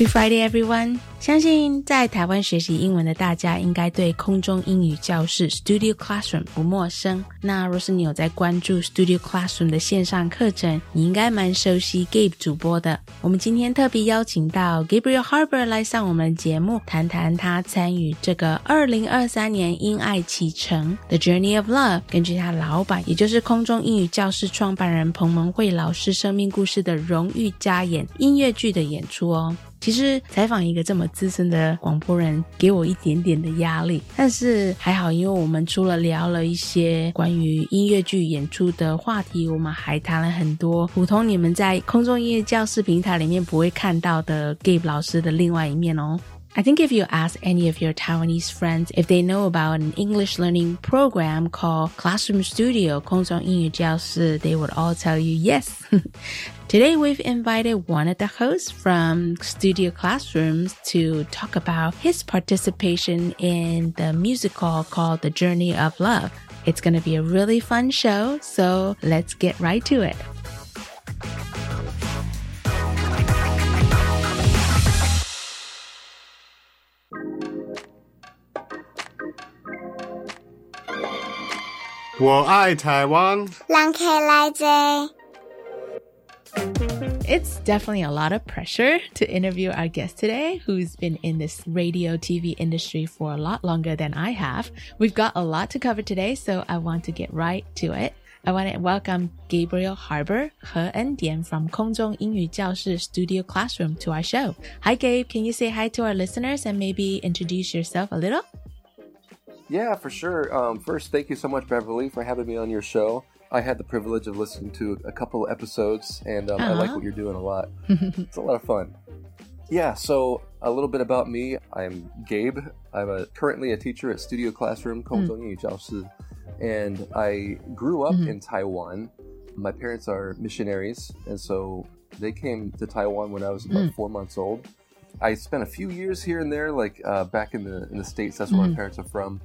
Happy Friday, everyone! 相信在台湾学习英文的大家，应该对空中英语教室 Studio Classroom 不陌生。那若是你有在关注 Studio Classroom 的线上课程，你应该蛮熟悉 Gabe 主播的。我们今天特别邀请到 Gabriel Harbour 来上我们节目，谈谈他参与这个二零二三年因爱启程 The Journey of Love，根据他老板，也就是空中英语教室创办人彭蒙慧老师生命故事的荣誉加演音乐剧的演出哦。其实采访一个这么资深的广播人，给我一点点的压力，但是还好，因为我们除了聊了一些关于音乐剧演出的话题，我们还谈了很多普通你们在空中音乐教室平台里面不会看到的 Gabe 老师的另外一面哦。I think if you ask any of your Taiwanese friends if they know about an English learning program called Classroom Studio 空中英语教室, they would all tell you yes. Today we've invited one of the hosts from Studio Classrooms to talk about his participation in the musical called The Journey of Love. It's going to be a really fun show, so let's get right to it. 我爱台湾。It's definitely a lot of pressure to interview our guest today, who's been in this radio TV industry for a lot longer than I have. We've got a lot to cover today, so I want to get right to it. I want to welcome Gabriel Harbour, He Endian from Kongzhong Ingyu Studio Classroom to our show. Hi, Gabe. Can you say hi to our listeners and maybe introduce yourself a little? Yeah, for sure. Um, first, thank you so much, Beverly, for having me on your show. I had the privilege of listening to a couple episodes, and um, uh-huh. I like uh-huh. what you're doing a lot. it's a lot of fun. Yeah, so a little bit about me. I'm Gabe. I'm a, currently a teacher at Studio Classroom, mm. and I grew up mm-hmm. in Taiwan. My parents are missionaries, and so they came to Taiwan when I was about mm. four months old. I spent a few years here and there, like uh, back in the in the states. That's where mm. my parents are from.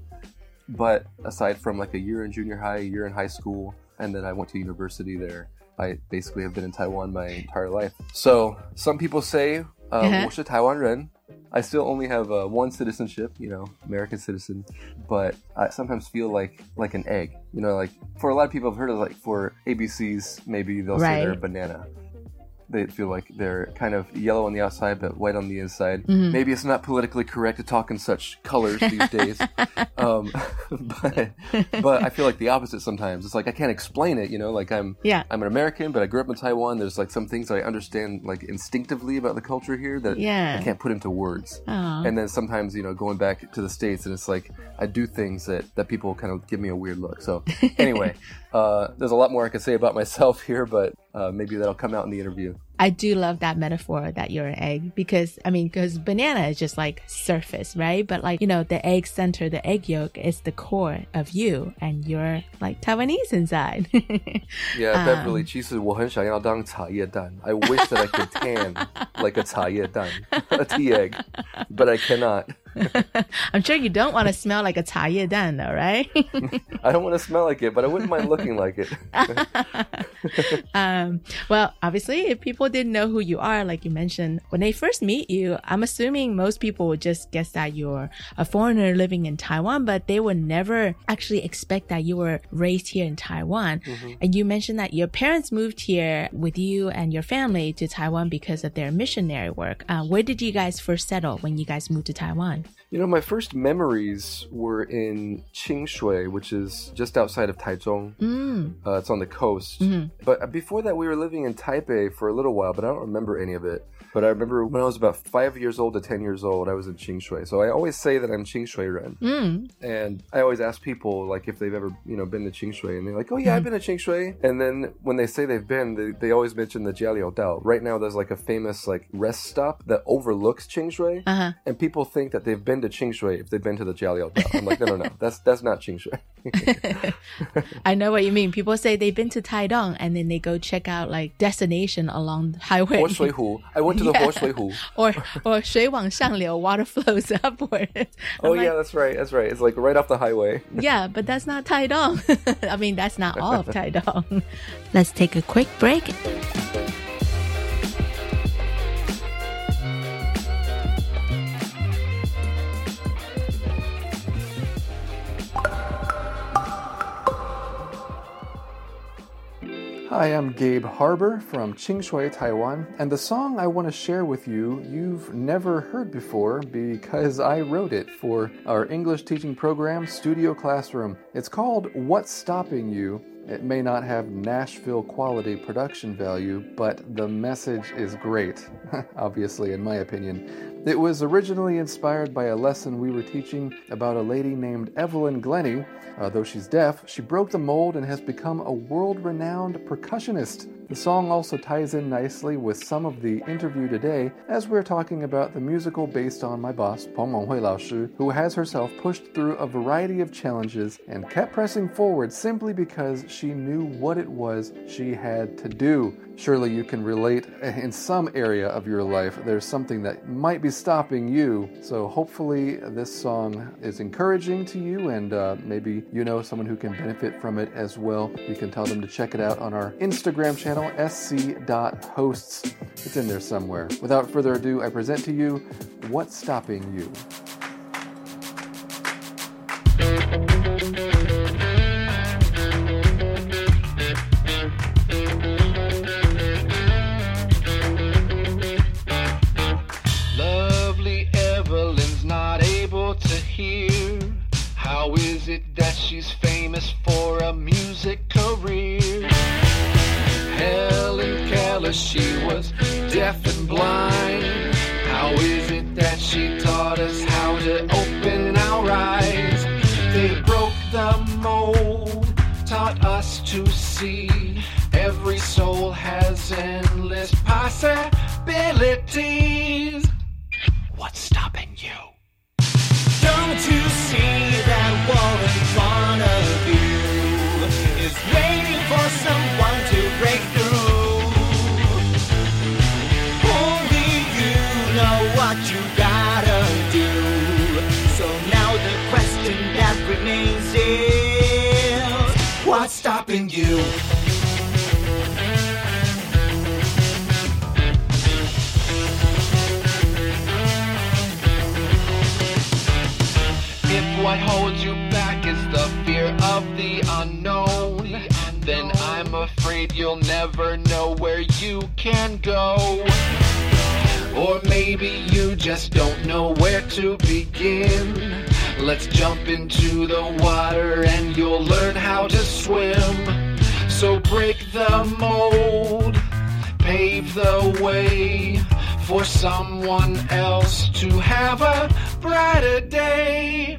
But aside from like a year in junior high, a year in high school, and then I went to university there, I basically have been in Taiwan my entire life. So some people say, uh, uh-huh. Taiwan I still only have uh, one citizenship, you know, American citizen, but I sometimes feel like like an egg. You know, like for a lot of people, I've heard of like for ABCs, maybe they'll right. say they're a banana they feel like they're kind of yellow on the outside but white on the inside. Mm-hmm. Maybe it's not politically correct to talk in such colors these days, um, but but I feel like the opposite sometimes. It's like I can't explain it, you know. Like I'm yeah. I'm an American, but I grew up in Taiwan. There's like some things I understand like instinctively about the culture here that yeah. I can't put into words. Aww. And then sometimes you know going back to the states and it's like I do things that that people kind of give me a weird look. So anyway. Uh, there's a lot more I could say about myself here, but uh, maybe that'll come out in the interview. I do love that metaphor that you're an egg because I mean, because banana is just like surface, right? But like, you know, the egg center, the egg yolk is the core of you and you're like Taiwanese inside. yeah, um, Beverly, 其实我很想要当茶叶蛋. I wish that I could tan like a 茶叶蛋, a tea egg, but I cannot. I'm sure you don't want to smell like a 茶叶蛋 though, right? I don't want to smell like it, but I wouldn't mind looking like it. um, well, obviously, if people didn't know who you are, like you mentioned, when they first meet you, I'm assuming most people would just guess that you're a foreigner living in Taiwan, but they would never actually expect that you were raised here in Taiwan. Mm-hmm. And you mentioned that your parents moved here with you and your family to Taiwan because of their missionary work. Uh, where did you guys first settle when you guys moved to Taiwan? Thanks. You know, my first memories were in Qingshui, which is just outside of Taichung. Mm. Uh, it's on the coast. Mhm. But before that, we were living in Taipei for a little while, but I don't remember any of it. But I remember when I was about five years old to ten years old, I was in Qingshui. So I always say that I'm Qingshui Ren. Mm. And I always ask people like if they've ever, you know, been to Qingshui, and they're like, "Oh yeah, I've been to Qingshui." And then when they say they've been, they, they always mention the Jialiao Dao. Right now, there's like a famous like rest stop that overlooks Qingshui, Uh-huh. and people think that they've been been to Qingshui if they've been to the Jialiao Dao. I'm like, no, no, no, that's that's not Qingshui. I know what you mean. People say they've been to Taidong and then they go check out like destination along the highway. Huashuihu. I went to the yeah. hu or or Shui Wang Shangliu, water flows upward. oh like, yeah, that's right, that's right. It's like right off the highway. yeah, but that's not Taidong. I mean, that's not all of Taidong. Let's take a quick break. Hi, I'm Gabe Harbour from Qingshui, Taiwan, and the song I want to share with you, you've never heard before because I wrote it for our English teaching program, Studio Classroom. It's called What's Stopping You? It may not have Nashville quality production value, but the message is great, obviously, in my opinion. It was originally inspired by a lesson we were teaching about a lady named Evelyn Glennie. Uh, though she's deaf, she broke the mold and has become a world renowned percussionist. The song also ties in nicely with some of the interview today as we're talking about the musical based on my boss, Peng Menghui Lao who has herself pushed through a variety of challenges and kept pressing forward simply because she knew what it was she had to do. Surely you can relate in some area of your life. There's something that might be stopping you. So hopefully this song is encouraging to you, and uh, maybe you know someone who can benefit from it as well. You can tell them to check it out on our Instagram channel, sc.hosts. It's in there somewhere. Without further ado, I present to you What's Stopping You? What holds you back is the fear of the unknown, then I'm afraid you'll never know where you can go. Or maybe you just don't know where to begin. Let's jump into the water and you'll learn how to swim. So break the mold, pave the way for someone else to have a brighter day.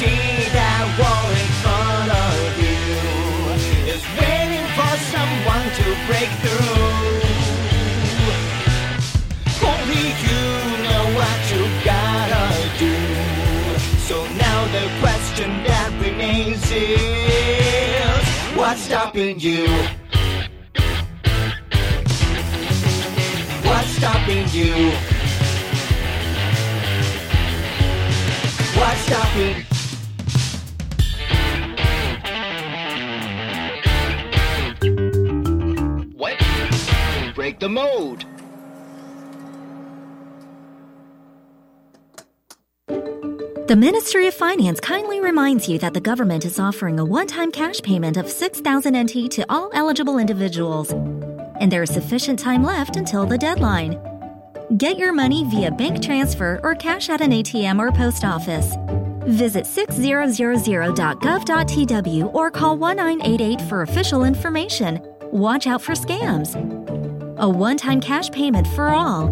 You see that wall in front of you is waiting for someone to break through? Only you know what you gotta do. So now the question that remains is what's stopping you? What's stopping you? What's stopping? What? Break the mold. The Ministry of Finance kindly reminds you that the government is offering a one time cash payment of 6,000 NT to all eligible individuals, and there is sufficient time left until the deadline. Get your money via bank transfer or cash at an ATM or post office. Visit 6000.gov.tw or call 1988 for official information. Watch out for scams A one time cash payment for all.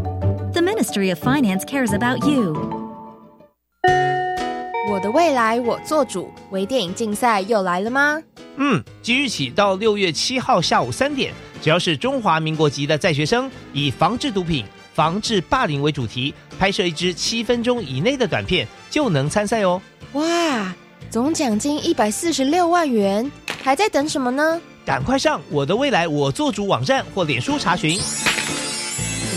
The Ministry of Finance cares about you. 我的未来我做主，微电影竞赛又来了吗？嗯，即日起到六月七号下午三点，只要是中华民国籍的在学生，以防治毒品、防治霸凌为主题，拍摄一支七分钟以内的短片，就能参赛哦。哇，总奖金一百四十六万元，还在等什么呢？ 赶快上我的未来我做主网站或脸书查询。以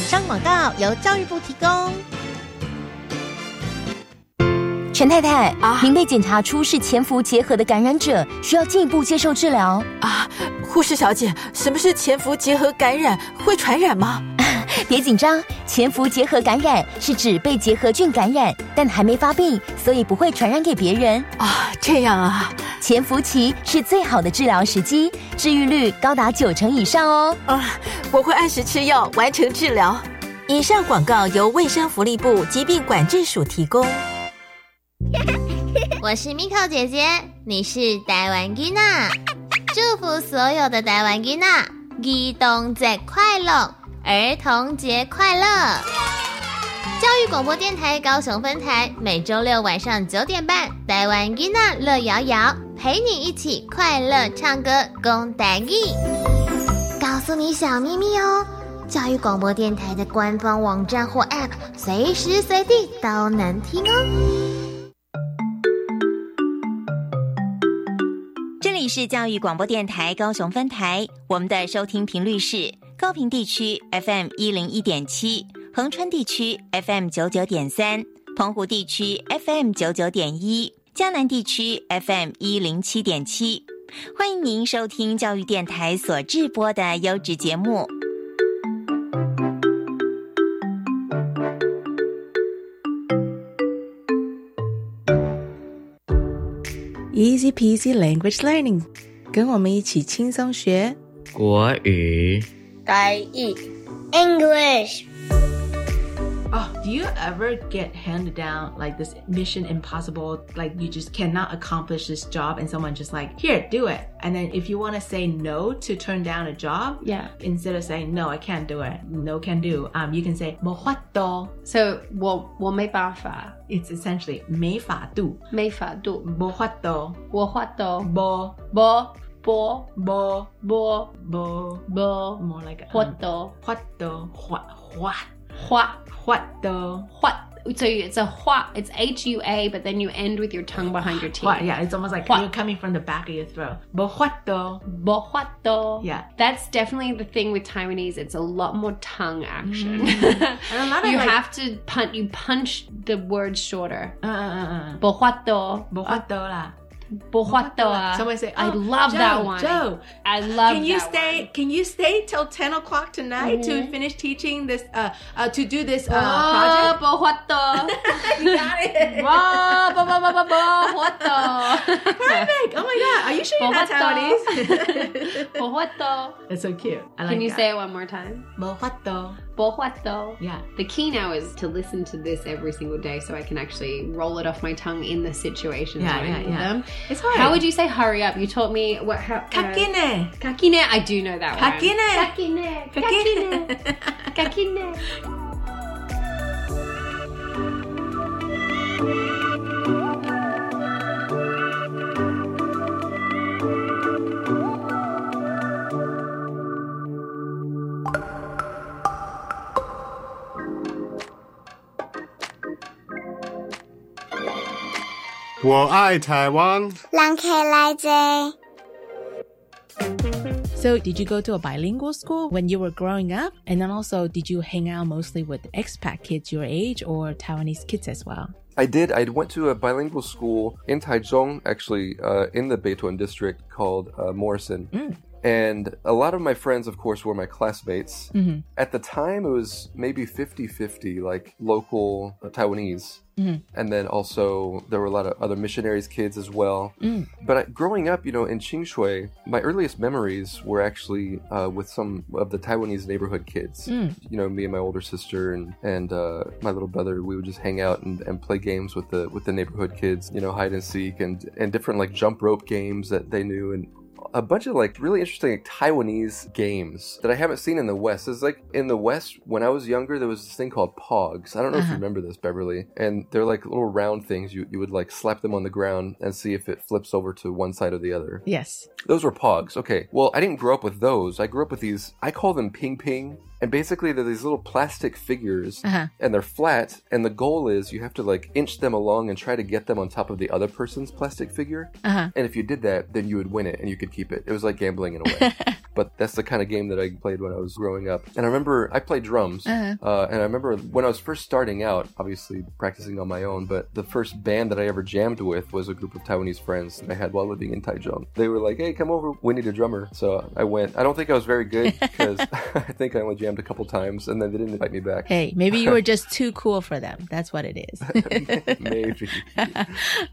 上广告由教育部提供。陈太太啊，您被检查出是潜伏结核的感染者，需要进一步接受治疗啊。护士小姐，什么是潜伏结核感染？会传染吗？别紧张，潜伏结核感染是指被结核菌感染，但还没发病，所以不会传染给别人啊。这样啊，潜伏期是最好的治疗时机，治愈率高达九成以上哦。啊，我会按时吃药，完成治疗。以上广告由卫生福利部疾病管制署提供。我是 Miko 姐姐，你是台湾吉娜，祝福所有的台湾吉娜，儿童节快乐，儿童节快乐！教育广播电台高雄分台每周六晚上九点半，台湾吉娜乐摇摇，陪你一起快乐唱歌，共台语。告诉你小秘密哦，教育广播电台的官方网站或 App，随时随地都能听哦。这里是教育广播电台高雄分台，我们的收听频率是高平地区 FM 一零一点七，恒春地区 FM 九九点三，澎湖地区 FM 九九点一，江南地区 FM 一零七点七。欢迎您收听教育电台所制播的优质节目。Easy peasy language learning，跟我们一起轻松学国语。台语，English。Oh, do you ever get handed down like this mission impossible, like you just cannot accomplish this job and someone just like, here, do it. And then if you want to say no to turn down a job, yeah. instead of saying no, I can't do it, no can do, um, you can say 没法度. So 我我没办法. It's essentially 没法度.没法度.没法度.我法度.不不 bo bo bo bo bo more like um, what the what the what what what what the what so it's a hua it's h-u-a but then you end with your tongue behind your teeth. hua, yeah it's almost like hua. you're coming from the back of your throat. Bohuato bohuato yeah. That's definitely the thing with taiwanese. It's a lot more tongue action. Mm. you like... have to punch you punch the word shorter. Uh, uh, uh, uh. bohuato bohuato la Bohuato. Someone say, I oh, love Joe, that one. Joe, I love can you that stay? one. Can you stay till ten o'clock tonight Mhm. to finish teaching this? Uh, uh, to do this uh, Oh, project. bohuato. you got it. Bo- Perfect. Oh my god. Are you sure you're not Taiwanese? Bohuato. That's so cute. I like Can you that. say it one more time? Bohuato. Bohuato. Yeah. The key now is to listen to this every single day so I can actually roll it off my tongue in the situations Yeah, yeah, yeah. them. It's hard. How would you say hurry up? You taught me what how uh, Kakine. Kakine. I do know that one. Kakine. Kakine. Kakine. Kakine. “ 我爱台湾”。人客来坐。 So, did you go to a bilingual school when you were growing up? And then also, did you hang out mostly with expat kids your age or Taiwanese kids as well? I did. I went to a bilingual school in Taichung, actually, uh, in the Beituan district called uh, Morrison. And a lot of my friends, of course, were my classmates. Mhm. At the time, it was maybe 50 50, like local uh, Taiwanese Mhm. and then also there were a lot of other missionaries' kids as well. Mm. But I, growing up, you know, in Qingshui, my earliest memories were actually uh, with some of the Taiwanese neighborhood kids. Mm. You know, me and my older sister and and uh, my little brother, we would just hang out and, and play games with the with the neighborhood kids. You know, hide and seek and and different like jump rope games that they knew and a bunch of like really interesting like, Taiwanese games that I haven't seen in the West. It's like in the West when I was younger, there was this thing called Pogs. I don't know if you Uh-huh. remember this, Beverly. And they're like little round things. You you would like slap them on the ground and see if it flips over to one side or the other. Yes. Those were Pogs. Okay. Well, I didn't grow up with those. I grew up with these. I call them ping ping. And basically, they're these little plastic figures, Uh-huh. and they're flat. And the goal is you have to like inch them along and try to get them on top of the other person's plastic figure. Uh-huh. And if you did that, then you would win it and you could keep it. It was like gambling in a way. but that's the kind of game that I played when I was growing up. And I remember I played drums. Uh-huh. Uh, and I remember when I was first starting out, obviously practicing on my own, but the first band that I ever jammed with was a group of Taiwanese friends that I had while living in Taichung. They were like, hey, come over. We need a drummer. So I went. I don't think I was very good because I think I only jammed a couple times and then they didn't invite me back. Hey, maybe you were just too cool for them. That's what it is. Maybe.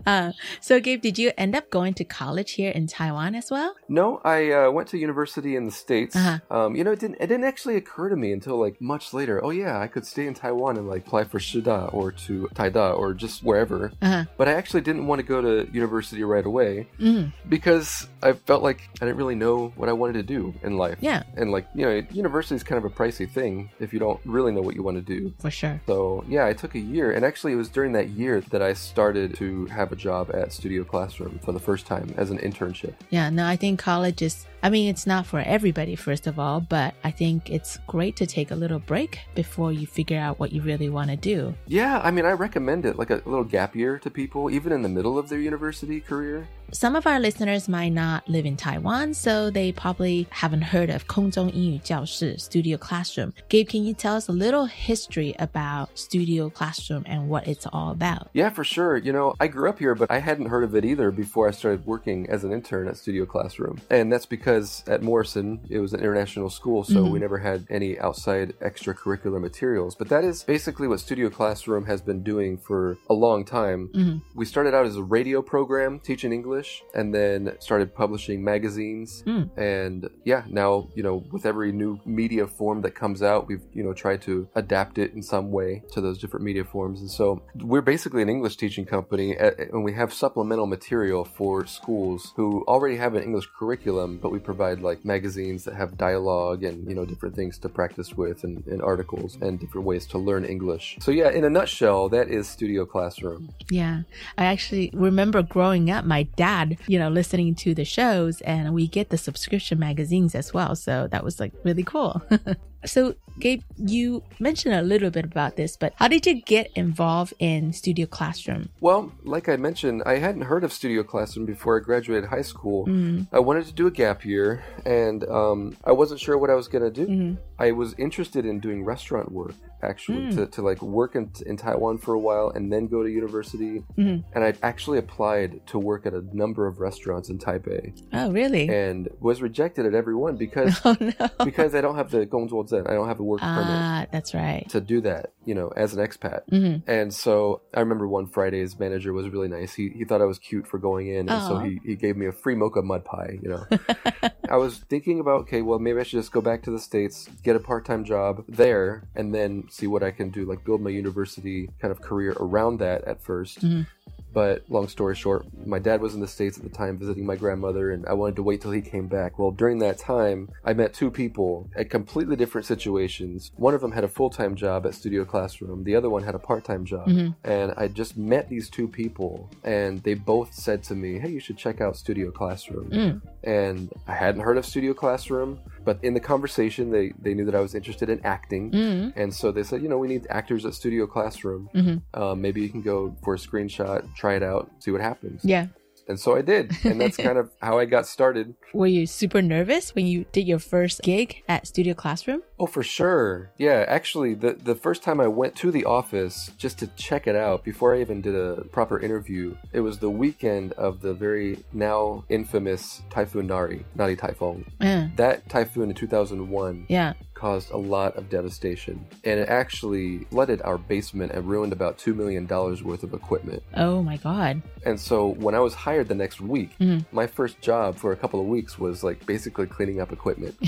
uh, so, Gabe, did you end up going to college here in Taiwan as well? No, I uh, went to university in the states. Uh-huh. Um, you know, it didn't. It didn't actually occur to me until like much later. Oh yeah, I could stay in Taiwan and like apply for Shida or to Taida or just wherever. Uh-huh. But I actually didn't want to go to university right away Mm. because I felt like I didn't really know what I wanted to do in life. Yeah. And like you know, university is kind of a pricey thing if you don't really know what you want to do. For sure. So yeah, I took a year, and actually it was during that year that I started to have a job at Studio Classroom for the first time as an internship. Yeah, no, I think college is, I mean, it's not for everybody, first of all, but I think it's great to take a little break before you figure out what you really want to do. Yeah, I mean, I recommend it, like a little gap year to people, even in the middle of their university career. Some of our listeners might not live in Taiwan, so they probably haven't heard of 空中英语教室 Studio Classroom. Gabe, can you tell us a little history about Studio Classroom and what it's all about? Yeah, for sure. You know, I grew up here, but I hadn't heard of it either before I started working as an intern at Studio Classroom. And that's because at Morrison, it was an international school, so Mhm. we never had any outside extracurricular materials. But that is basically what Studio Classroom has been doing for a long time. Mhm. We started out as a radio program teaching English and then started publishing magazines. Mm. And yeah, now, you know, with every new media form that comes out, we've, you know, tried to adapt it in some way to those different media forms. And so we're basically an English teaching company and we have supplemental material for schools who already have an English curriculum, but we provide like magazines that have dialogue and, you know, different things to practice with and, and articles and different ways to learn English. So yeah, in a nutshell, that is Studio Classroom. Yeah, I actually remember growing up, my dad, you know, listening to the shows, and we get the subscription magazines as well. So that was like really cool. so, Gabe, you mentioned a little bit about this, but how did you get involved in Studio Classroom? Well, like I mentioned, I hadn't heard of Studio Classroom before I graduated high school. Mm. I wanted to do a gap year, and um, I wasn't sure what I was going to do. Mhm. I was interested in doing restaurant work, actually mm. to, to like work in, in Taiwan for a while and then go to university. Mm-hmm. And I actually applied to work at a number of restaurants in Taipei. Oh, really? And was rejected at every one because oh, no. because I don't have the Gongzuo I don't have a work ah, permit. that's right. To do that, you know, as an expat. Mm-hmm. And so I remember one Friday, his manager was really nice. He, he thought I was cute for going in. And oh. so he, he gave me a free mocha mud pie, you know. I was thinking about, okay, well, maybe I should just go back to the States, get a part time job there, and then see what I can do, like build my university kind of career around that at 1st Mhm. But long story short, my dad was in the States at the time visiting my grandmother, and I wanted to wait till he came back. Well, during that time, I met two people at completely different situations. One of them had a full time job at Studio Classroom, the other one had a part time job. Mhm. And I just met these two people, and they both said to me, Hey, you should check out Studio Classroom. Mm. And I hadn't heard of Studio Classroom, but in the conversation, they, they knew that I was interested in acting. Mm. And so they said, you know, we need actors at Studio Classroom. Mhm. Um, maybe you can go for a screenshot, try it out, see what happens. Yeah. And so I did. And that's kind of how I got started. Were you super nervous when you did your first gig at Studio Classroom? Oh, for sure. Yeah, actually, the the first time I went to the office just to check it out before I even did a proper interview, it was the weekend of the very now infamous Typhoon Nari, Nari Typhoon. Uh, That typhoon in 2001 yeah. Caused a lot of devastation, and it actually flooded our basement and ruined about $2 million worth of equipment. Oh my God. And so when I was hired the next week, Mhm. my first job for a couple of weeks was like basically cleaning up equipment.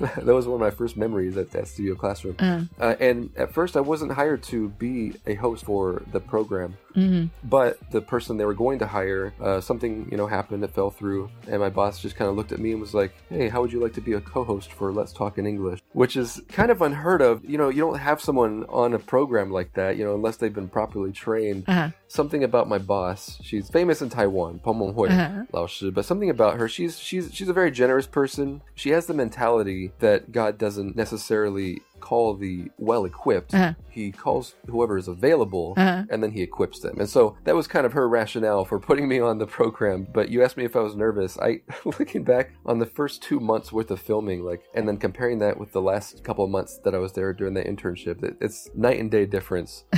that was one of my first memories at that studio classroom. Uh. Uh, and at first, I wasn't hired to be a host for the program. Mhm. But the person they were going to hire, uh, something you know happened. It fell through, and my boss just kind of looked at me and was like, "Hey, how would you like to be a co-host for Let's Talk in English?" Which is kind of unheard of. You know, you don't have someone on a program like that, you know, unless they've been properly trained. Uh-huh. Something about my boss. She's famous in Taiwan, Peng Menghui Uh-huh. But something about her. She's she's she's a very generous person. She has the mentality that God doesn't necessarily call the well equipped. Uh-huh. He calls whoever is available Uh-huh. and then he equips them. And so that was kind of her rationale for putting me on the program. But you asked me if I was nervous. I looking back on the first two months worth of filming, like and then comparing that with the last couple of months that I was there during the internship, it, it's night and day difference.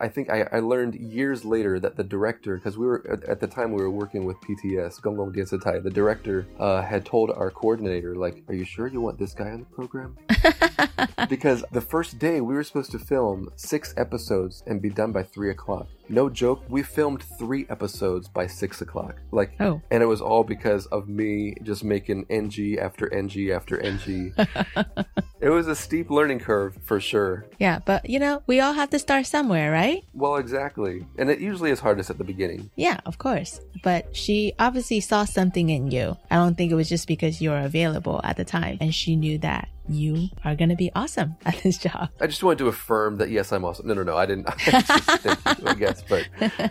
I think I, I learned years later that the director, because we were at, at the time we were working with PTS, Gonggong Dianshitai, the director uh, had told our coordinator, like, "Are you sure you want this guy on the program?" because the first day we were supposed to film six episodes and be done by three o'clock. No joke, we filmed three episodes by six o'clock. Like, Oh. and it was all because of me just making NG after NG after NG. it was a steep learning curve for sure. Yeah, but you know, we all have to start somewhere, right? Well, exactly. And it usually is hardest at the beginning. Yeah, of course. But she obviously saw something in you. I don't think it was just because you were available at the time and she knew that you are going to be awesome at this job. I just wanted to affirm that yes, I'm awesome. No, no, no, I didn't. Thank you, I guess, but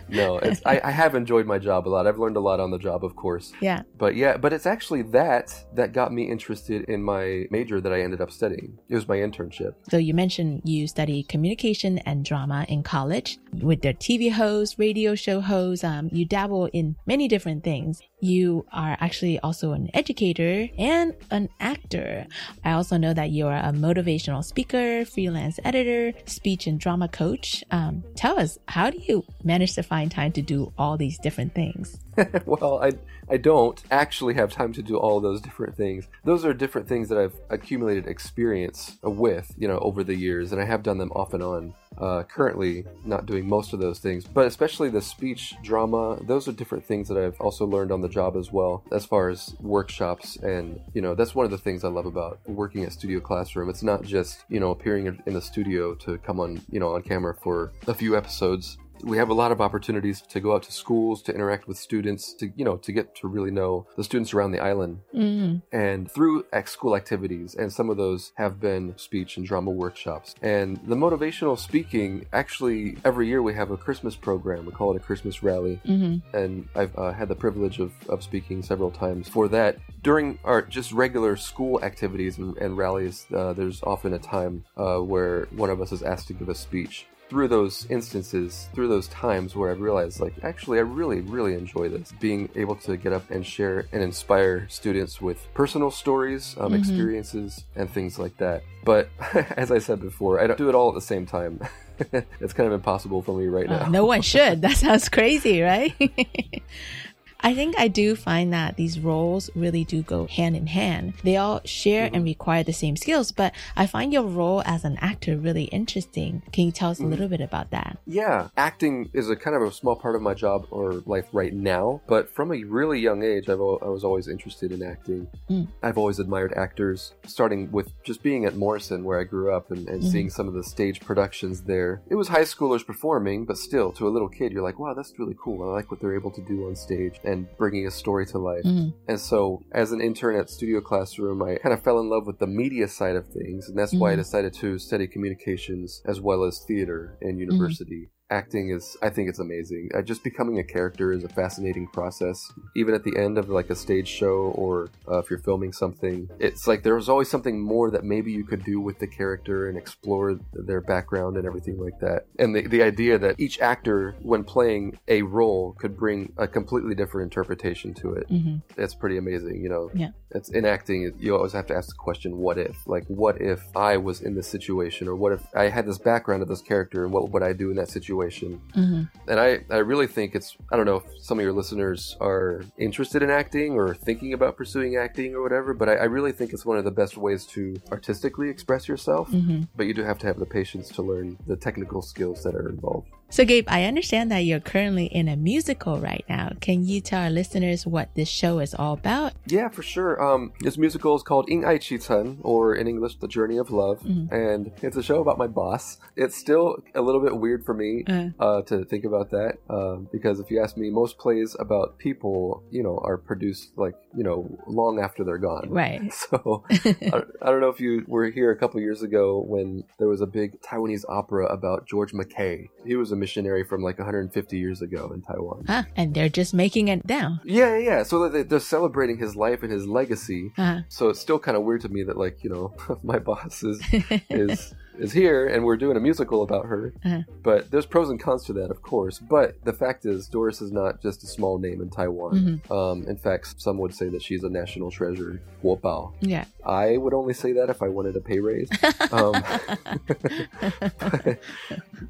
no, it's, I, I have enjoyed my job a lot. I've learned a lot on the job, of course. Yeah. But yeah, but it's actually that that got me interested in my major that I ended up studying. It was my internship. So you mentioned you study communication and drama in college with their TV host, radio show host. Um, you dabble in many different things. You are actually also an educator and an actor. I also know that you're a motivational speaker, freelance editor, speech and drama coach. Um, tell us, how do you manage to find time to do all these different things? well, I I don't actually have time to do all those different things. Those are different things that I've accumulated experience with, you know, over the years, and I have done them off and on. Uh, currently, not doing most of those things, but especially the speech drama. Those are different things that I've also learned on the job as well, as far as workshops. And you know, that's one of the things I love about working at Studio Classroom. It's not just you know appearing in in the studio to come on you know on camera for a few episodes we have a lot of opportunities to go out to schools to interact with students to you know to get to really know the students around the island. Mm. and through ex school activities and some of those have been speech and drama workshops. And the motivational speaking actually every year we have a christmas program. We call it a christmas rally. Mhm. and i've uh, had the privilege of, of speaking several times for that. During our just regular school activities and, and rallies uh, there's often a time uh, where one of us is asked to give a speech through those instances, through those times where I've realized, like, actually, I really, really enjoy this. Being able to get up and share and inspire students with personal stories, um, Mhm. experiences, and things like that. But as I said before, I don't do it all at the same time. it's kind of impossible for me right Uh, now. no one should. That sounds crazy, right? I think I do find that these roles really do go hand in hand. They all share and require the same skills, but I find your role as an actor really interesting. Can you tell us a little bit about that? Yeah, acting is a kind of a small part of my job or life right now, but from a really young age, I've, I was always interested in acting. Mm. I've always admired actors, starting with just being at Morrison, where I grew up, and, and Mhm. seeing some of the stage productions there. It was high schoolers performing, but still, to a little kid, you're like, wow, that's really cool. I like what they're able to do on stage and bringing a story to life. Mhm. And so, as an intern at Studio Classroom, I kind of fell in love with the media side of things, and that's why I Mhm. decided to study communications as well as theater in university. Acting is, I think it's amazing. Uh, just becoming a character is a fascinating process. Even at the end of like a stage show or uh, if you're filming something, it's like there's always something more that maybe you could do with the character and explore their background and everything like that. And the, the idea that each actor, when playing a role, could bring a completely different interpretation to it. Mhm. It's pretty amazing, you know. Yeah. It's in acting. You always have to ask the question, "What if?" Like, what if I was in this situation, or what if I had this background of this character, and what would I do in that situation? Situation. Mm-hmm. And I, I really think it's, I don't know if some of your listeners are interested in acting or thinking about pursuing acting or whatever, but I, I really think it's one of the best ways to artistically express yourself. Mhm. But you do have to have the patience to learn the technical skills that are involved. So, Gabe, I understand that you're currently in a musical right now. Can you tell our listeners what this show is all about? Yeah, for sure. Um, this musical is called Ing Ai Chi Chen, or in English, The Journey of Love, Mhm. and it's a show about my boss. It's still a little bit weird for me Uh. uh, to think about that, um, because if you ask me, most plays about people, you know, are produced like you know long after they're gone. Right. So I, I don't know if you were here a couple years ago when there was a big Taiwanese opera about George Mackay. He was a missionary from like 150 years ago in Taiwan. Huh? And they're just making it down. Yeah, yeah, yeah. So they- they're celebrating his life and his legacy. Uh-huh. So it's still kind of weird to me that, like, you know, my boss is is is here and we're doing a musical about her. Uh-huh. But there's pros and cons to that, of course. But the fact is, Doris is not just a small name in Taiwan. Mhm. Um, in fact, some would say that she's a national treasure. Guo Bao. Yeah. I would only say that if I wanted a pay raise. um,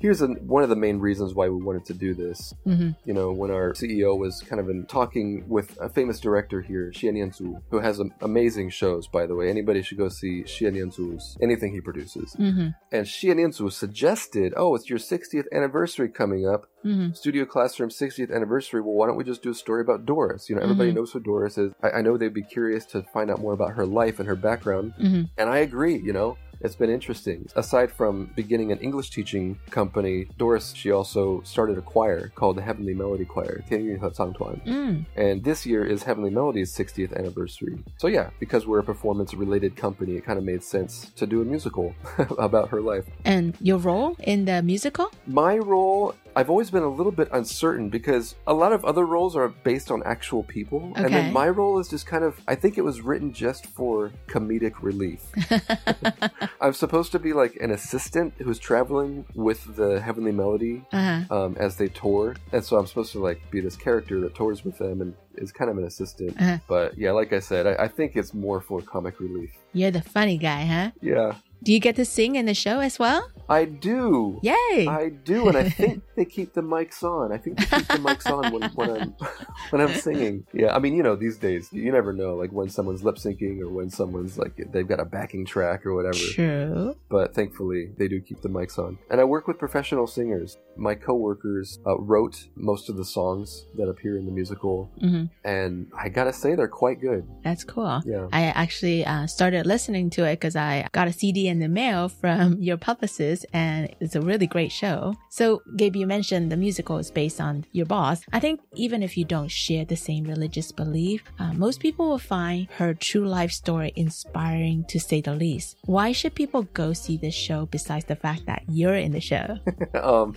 here's a, one of the main reasons why we wanted to do this. Mhm. You know, when our CEO was kind of in talking with a famous director here, Xie Nianzu, who has am- amazing shows, by the way. Anybody should go see Xie Nianzu's anything he produces. Mhm. And Xie Nianzu suggested, "Oh, it's your 60th anniversary coming up." Mhm. Studio Classroom 60th anniversary. Well, why don't we just do a story about Doris? You know, everybody Mhm. knows who Doris is. I, I know they'd be curious to find out more about her life and her background. Mhm. And I agree, you know. It's been interesting. Aside from beginning an English teaching company, Doris, she also started a choir called the Heavenly Melody Choir, 天韵合唱团. Mm. And this year is Heavenly Melody's 60th anniversary. So yeah, because we're a performance-related company, it kind of made sense to do a musical about her life. And your role in the musical? My role, I've always been a little bit uncertain because a lot of other roles are based on actual people. And then my role is just kind of, I think it was written just for comedic relief. I'm supposed to be like an assistant who's traveling with the Heavenly Melody Uh-huh. um, as they tour. And so I'm supposed to like be this character that tours with them and is kind of an assistant. Uh-huh. But yeah, like I said, I, I think it's more for comic relief. You're the funny guy, huh? Yeah. Do you get to sing in the show as well? I do. Yay! I do, and I think they keep the mics on. I think they keep the mics on when, when I'm when I'm singing. Yeah, I mean, you know, these days you never know, like when someone's lip syncing or when someone's like they've got a backing track or whatever. True. But thankfully, they do keep the mics on. And I work with professional singers. My coworkers uh, wrote most of the songs that appear in the musical, hmm and I gotta say they're quite good. That's cool. Yeah. I actually uh, started listening to it because I got a CD in the mail from your publicist, and it's a really great show. So, Gabe, you mentioned the musical is based on your boss. I think even if you don't share the same religious belief, uh, most people will find her true life story inspiring to say the least. Why should people go see this show besides the fact that you're in the show? um,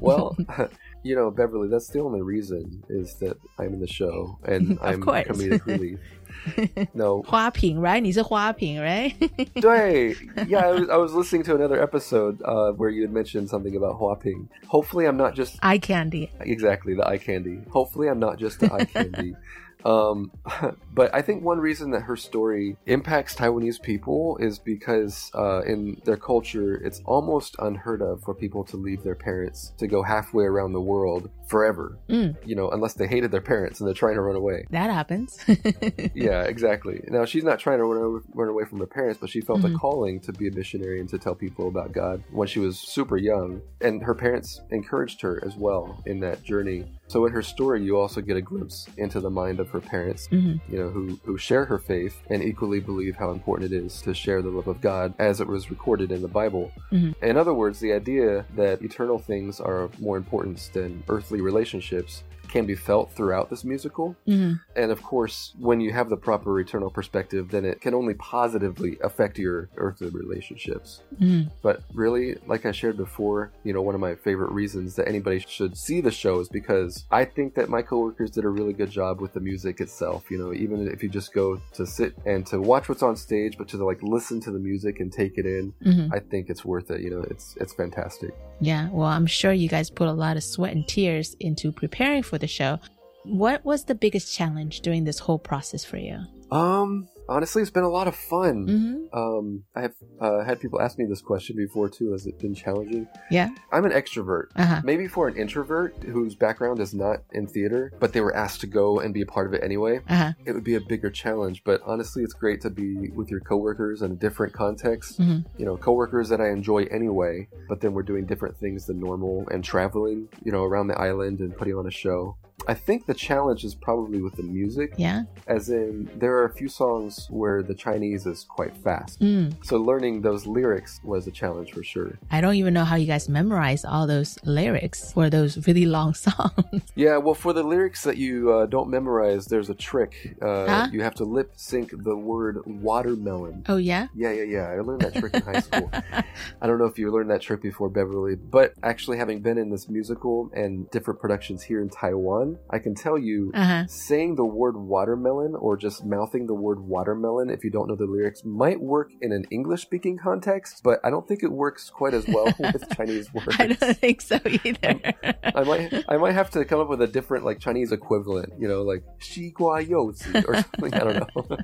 well, you know, Beverly, that's the only reason is that I'm in the show and Of I'm course. comedic relief. No, 花瓶, right? 你是花瓶, right? 对, yeah, I was, I was listening to another episode uh, where you had mentioned something about Huaping. Hopefully, I'm not just Eye candy. exactly the eye candy. Hopefully, I'm not just the eye candy. Um, but I think one reason that her story impacts Taiwanese people is because uh, in their culture, it's almost unheard of for people to leave their parents to go halfway around the world forever. Mm, You know, unless they hated their parents and they're trying to run away. that happens. yeah, exactly. Now she's not trying to run away, run away from her parents, but she felt Mhm. a calling to be a missionary and to tell people about God when she was super young, and her parents encouraged her as well in that journey. So in her story, you also get a glimpse into the mind of her parents, Mhm. you know, who who share her faith and equally believe how important it is to share the love of God as it was recorded in the Bible. Mhm. In other words, the idea that eternal things are of more importance than earthly relationships can be felt throughout this musical. Mhm. And of course, when you have the proper eternal perspective, then it can only positively affect your earthly relationships. Mhm. But really, like I shared before, you know, one of my favorite reasons that anybody should see the show is because I think that my coworkers did a really good job with the music itself. You know, even if you just go to sit and to watch what's on stage, but to like listen to the music and take it in, Mhm. I think it's worth it. You know, it's it's fantastic. Yeah, well, I'm sure you guys put a lot of sweat and tears into preparing for the show. What was the biggest challenge during this whole process for you? Um, honestly, it's been a lot of fun. Mm-hmm. Um, I have uh, had people ask me this question before too. Has it been challenging? Yeah. I'm an extrovert. Uh-huh. Maybe for an introvert whose background is not in theater, but they were asked to go and be a part of it anyway, Uh-huh. it would be a bigger challenge. But honestly, it's great to be with your coworkers in a different context. Mhm. You know, coworkers that I enjoy anyway, but then we're doing different things than normal and traveling, you know, around the island and putting on a show. I think the challenge is probably with the music. Yeah. As in, there are a few songs where the Chinese is quite fast. Mm. So learning those lyrics was a challenge for sure. I don't even know how you guys memorize all those lyrics for those really long songs. Yeah, well, for the lyrics that you uh, don't memorize, there's a trick. Uh, Huh? You have to lip sync the word watermelon. oh, yeah? Yeah, yeah, yeah. I learned that trick in high school. I don't know if you learned that trick before, Beverly, but actually, having been in this musical and different productions here in Taiwan, I can tell you, uh-huh. saying the word watermelon or just mouthing the word watermelon, if you don't know the lyrics, might work in an English speaking context, but I don't think it works quite as well with Chinese words. I don't think so either. I might, I might have to come up with a different like Chinese equivalent, you know, like xi gua you or something. I don't know.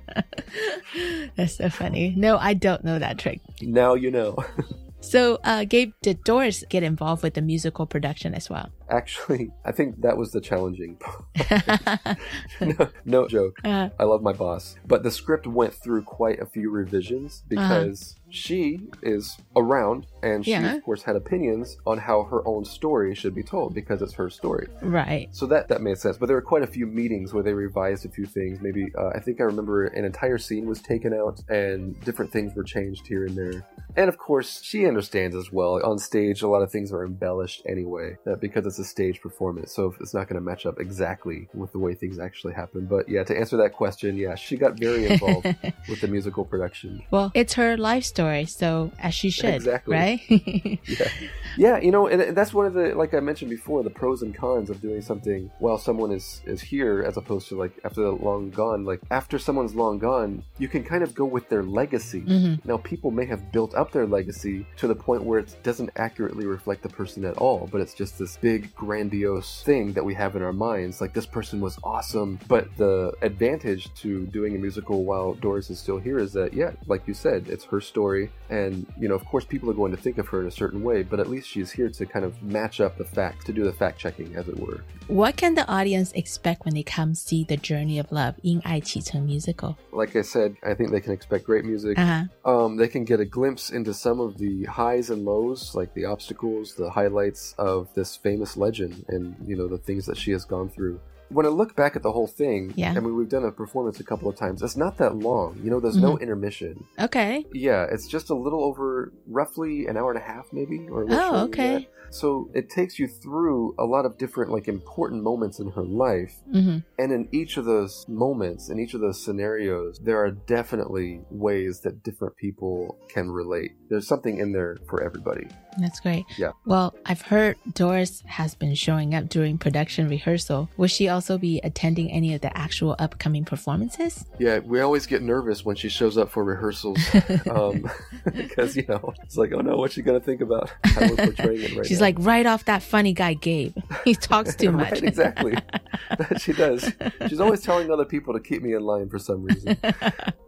That's so funny. No, I don't know that trick. Now you know. So, uh, Gabe, did Doris get involved with the musical production as well? Actually, I think that was the challenging part. no, no joke. Uh. I love my boss. But the script went through quite a few revisions because she is around and she, Yeah. of course, had opinions on how her own story should be told because it's her story. Right. So that that made sense. But there were quite a few meetings where they revised a few things. Maybe uh, I think I remember an entire scene was taken out and different things were changed here and there. And of course, she understands as well. On stage, a lot of things are embellished anyway, uh, because it's a stage performance. So it's not going to match up exactly with the way things actually happen. But yeah, to answer that question, yeah, she got very involved with the musical production. Well, it's her life story, so as she should, Exactly. right? yeah. yeah, you know, and that's one of the like I mentioned before, the pros and cons of doing something while someone is is here, as opposed to like after they're long gone. Like after someone's long gone, you can kind of go with their legacy. Mhm. Now, people may have built up their legacy to the point where it doesn't accurately reflect the person at all, but it's just this big, grandiose thing that we have in our minds. Like this person was awesome, but the advantage to doing a musical while Doris is still here is that, yeah, like you said, it's her story, and you know, of course, people are going to think of her in a certain way, but at least she's here to kind of match up the facts, to do the fact checking, as it were. what can the audience expect when they come see the journey of love in Ai Qi Cheng musical? Like I said, I think they can expect great music. Uh-huh. Um, they can get a glimpse into some of the highs and lows, like the obstacles, the highlights of this famous legend, and you know the things that she has gone through. When I look back at the whole thing, Yeah. I mean, we've done a performance a couple of times. It's not that long. You know, there's no Mhm. intermission. Okay. Yeah, it's just a little over roughly an hour and a half, maybe, or Oh, okay. So it takes you through a lot of different, like, important moments in her life. hmm And in each of those moments, in each of those scenarios, there are definitely ways that different people can relate. There's something in there for everybody. That's great. Yeah. Well, I've heard Doris has been showing up during production rehearsal. Will she also be attending any of the actual upcoming performances? Yeah, we always get nervous when she shows up for rehearsals um, because, you know, it's like, oh no, what's she going to think about how we're portraying it right She's now? like, right off that funny guy, Gabe. He talks too much. right, exactly. She does. She's always telling other people to keep me in line for some reason.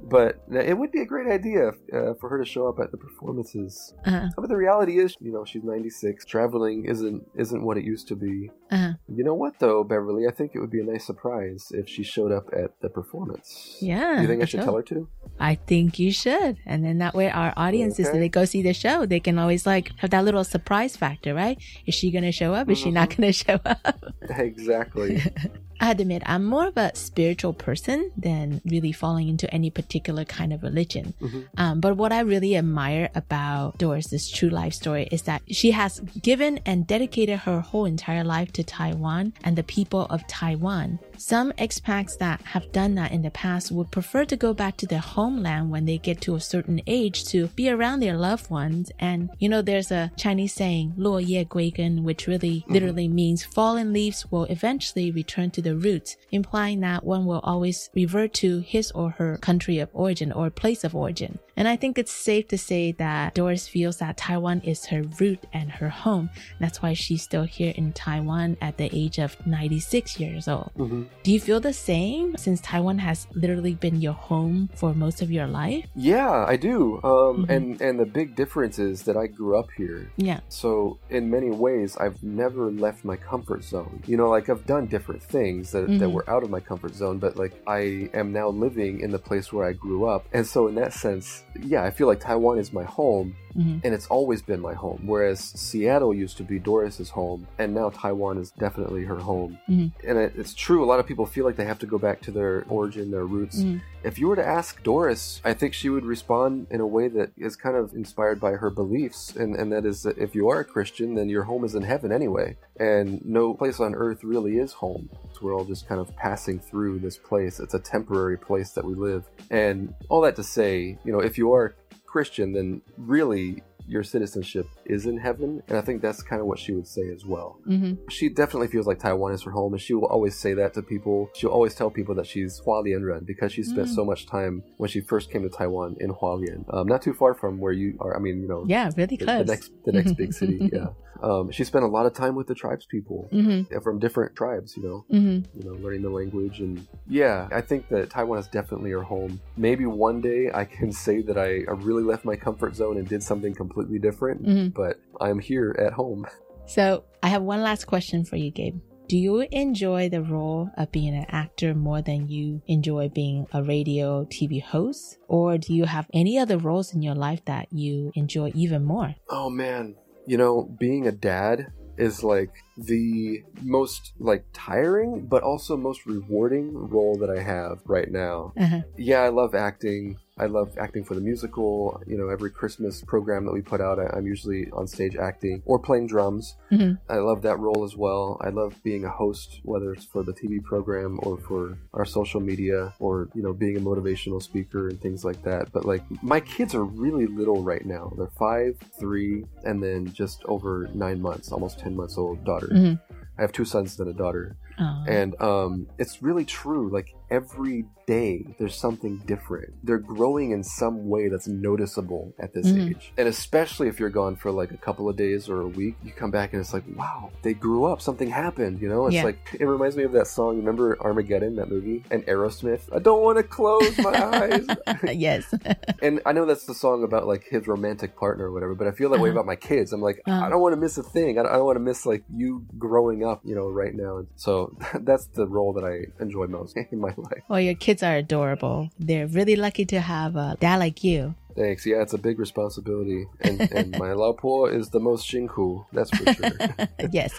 But uh, it would be a great idea uh, for her to show up at the performances. Uh-huh. But the reality is, you know, she's 96. Traveling isn't isn't what it used to be. Uh-huh. You know what, though, Beverly? I think it would be a nice surprise if she showed up at the performance. Yeah. You think I should tell her to? I think you should. And then that way our audiences, Okay. if they go see the show, they can always like have that little surprise factor, right? Is she going to show up? Is she not Mm-hmm. going to show up? Exactly. I have to admit, I'm more of a spiritual person than really falling into any particular kind of religion. Mhm. Um, but what I really admire about Doris's true life story is that she has given and dedicated her whole entire life to Taiwan and the people of Taiwan. Some expats that have done that in the past would prefer to go back to their homeland when they get to a certain age to be around their loved ones. And you know, there's a Chinese saying, 落叶归根, which really literally means fallen leaves will eventually return to the roots, implying that one will always revert to his or her country of origin or place of origin. And I think it's safe to say that Doris feels that Taiwan is her root and her home. That's why she's still here in Taiwan at the age of 96 years old. Mm-hmm. Do you feel the same since Taiwan has literally been your home for most of your life? Yeah, I do. Um, and and the big difference is that I grew up here. Yeah. So in many ways, I've never left my comfort zone. You know, like I've done different things that, that Mhm. were out of my comfort zone, but like I am now living in the place where I grew up. And so in that sense, yeah, I feel like Taiwan is my home. Mhm. And it's always been my home. Whereas Seattle used to be Doris's home, and now Taiwan is definitely her home. Mhm. And it, it's true, a lot of people feel like they have to go back to their origin, their roots. Mhm. If you were to ask Doris, I think she would respond in a way that is kind of inspired by her beliefs, and, and that is that if you are a Christian, then your home is in heaven anyway, and no place on earth really is home. So we're all just kind of passing through this place. It's a temporary place that we live. And all that to say, you know, if you are Christian, then really your citizenship is in heaven. And I think that's kind of what she would say as well. Mm-hmm. She definitely feels like Taiwan is her home, and she will always say that to people. She'll always tell people that she's Hualien because she spent Mm. so much time when she first came to Taiwan in Hualien, um, not too far from where you are. I mean, you know, Yeah, really the, the next the next big city. Yeah, um, she spent a lot of time with the tribes people Mhm. uh, from different tribes. You know, Mhm. you know, learning the language and yeah, I think that Taiwan is definitely her home. Maybe one day I can say that I, I really left my comfort zone and did something completely different, Mhm. but I'm here at home. So I have one last question for you, Gabe. Do you enjoy the role of being an actor more than you enjoy being a radio TV host? Or do you have any other roles in your life that you enjoy even more? Oh man, you know, being a dad is like the most like tiring but also most rewarding role that I have right now. Uh-huh. Yeah, I love acting. I love acting for the musical. You know, every Christmas program that we put out, I, I'm usually on stage acting or playing drums. Mhm. I love that role as well. I love being a host, whether it's for the TV program or for our social media or, you know, being a motivational speaker and things like that. But like, my kids are really little right now. They're five, three, and then just over nine months, almost 10 months old daughter. Mhm. I have two sons and a daughter. Aw. And um, it's really true. Like every day, there's something different. They're growing in some way that's noticeable at this Mhm. age. And especially if you're gone for like a couple of days or a week, you come back and it's like, wow, they grew up. Something happened. You know, it's Yeah. like it reminds me of that song. Remember Armageddon, that movie, and Aerosmith. I don't want to close my eyes. yes. and I know that's the song about like his romantic partner or whatever, but I feel that way Uh-huh. about my kids. I'm like, Uh. I don't want to miss a thing. I don't, I don't want to miss like you growing up, you know, right now. So that's the role that I enjoy most in my life. Well, your kids are adorable. They're really lucky to have a dad like you. Thanks. Yeah, it's a big responsibility, and and my lao po is the most shinku. That's for sure. yes.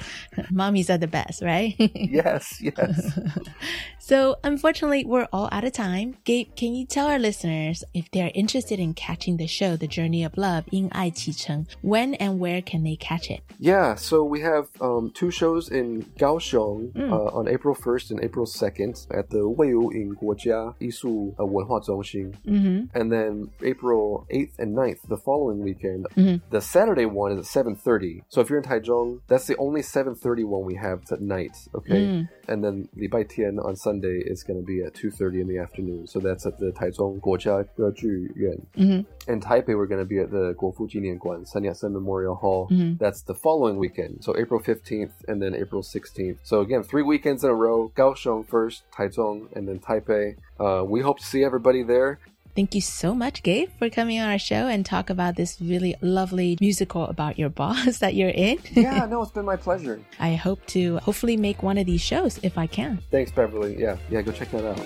Mommies are the best, right? yes, yes. So, unfortunately, we're all out of time. Gabe, can you tell our listeners if they're interested in catching the show, The Journey of Love, in Ai Qi Cheng, when and where can they catch it? Yeah, so we have um, two shows in Kaohsiung mm. uh, on April 1st and April 2nd at the Weiwuying Guojia Yishu uh, Wenhua Zhongxin. Mm-hmm. And then April 8th and 9th, the following weekend, mm -hmm. the Saturday one is at 7.30. So if you're in Taichung, that's the only 7.30 one we have tonight, okay? Mm. And then the Bai Tian on Sunday Sunday is going to be at 2.30 in the afternoon. So that's at the Taichung Guojia uh, Yuan. Mm-hmm. Taipei, we're going to be at the Guofu Jinian Sun Yat-sen Memorial Hall. Mm-hmm. That's the following weekend. So April 15th and then April 16th. So again, three weekends in a row. Kaohsiung first, Taichung, and then Taipei. Uh, we hope to see everybody there. Thank you so much, Gabe, for coming on our show and talk about this really lovely musical about your boss that you're in. yeah, no, it's been my pleasure. I hope to hopefully make one of these shows if I can. Thanks, Beverly. Yeah, yeah, go check that out.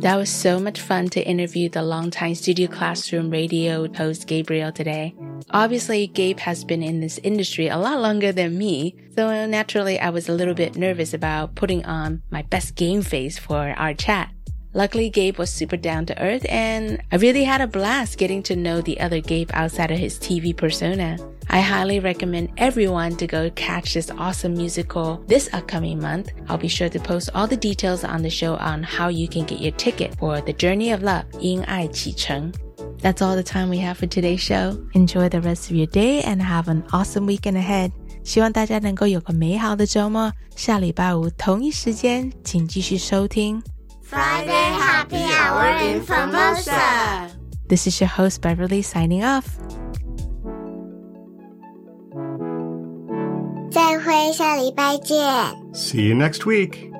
That was so much fun to interview the longtime studio classroom radio host Gabriel today. Obviously, Gabe has been in this industry a lot longer than me, so naturally I was a little bit nervous about putting on my best game face for our chat. Luckily, Gabe was super down to earth and I really had a blast getting to know the other Gabe outside of his TV persona. I highly recommend everyone to go catch this awesome musical this upcoming month. I'll be sure to post all the details on the show on how you can get your ticket for The Journey of Love, 因爱启程. That's all the time we have for today's show. Enjoy the rest of your day and have an awesome weekend ahead. 希望大家能够有个美好的周末。下礼拜五同一时间，请继续收听 Friday Happy Hour in Formosa. This is your host Beverly signing off. 再会，下礼拜见。 See you next week.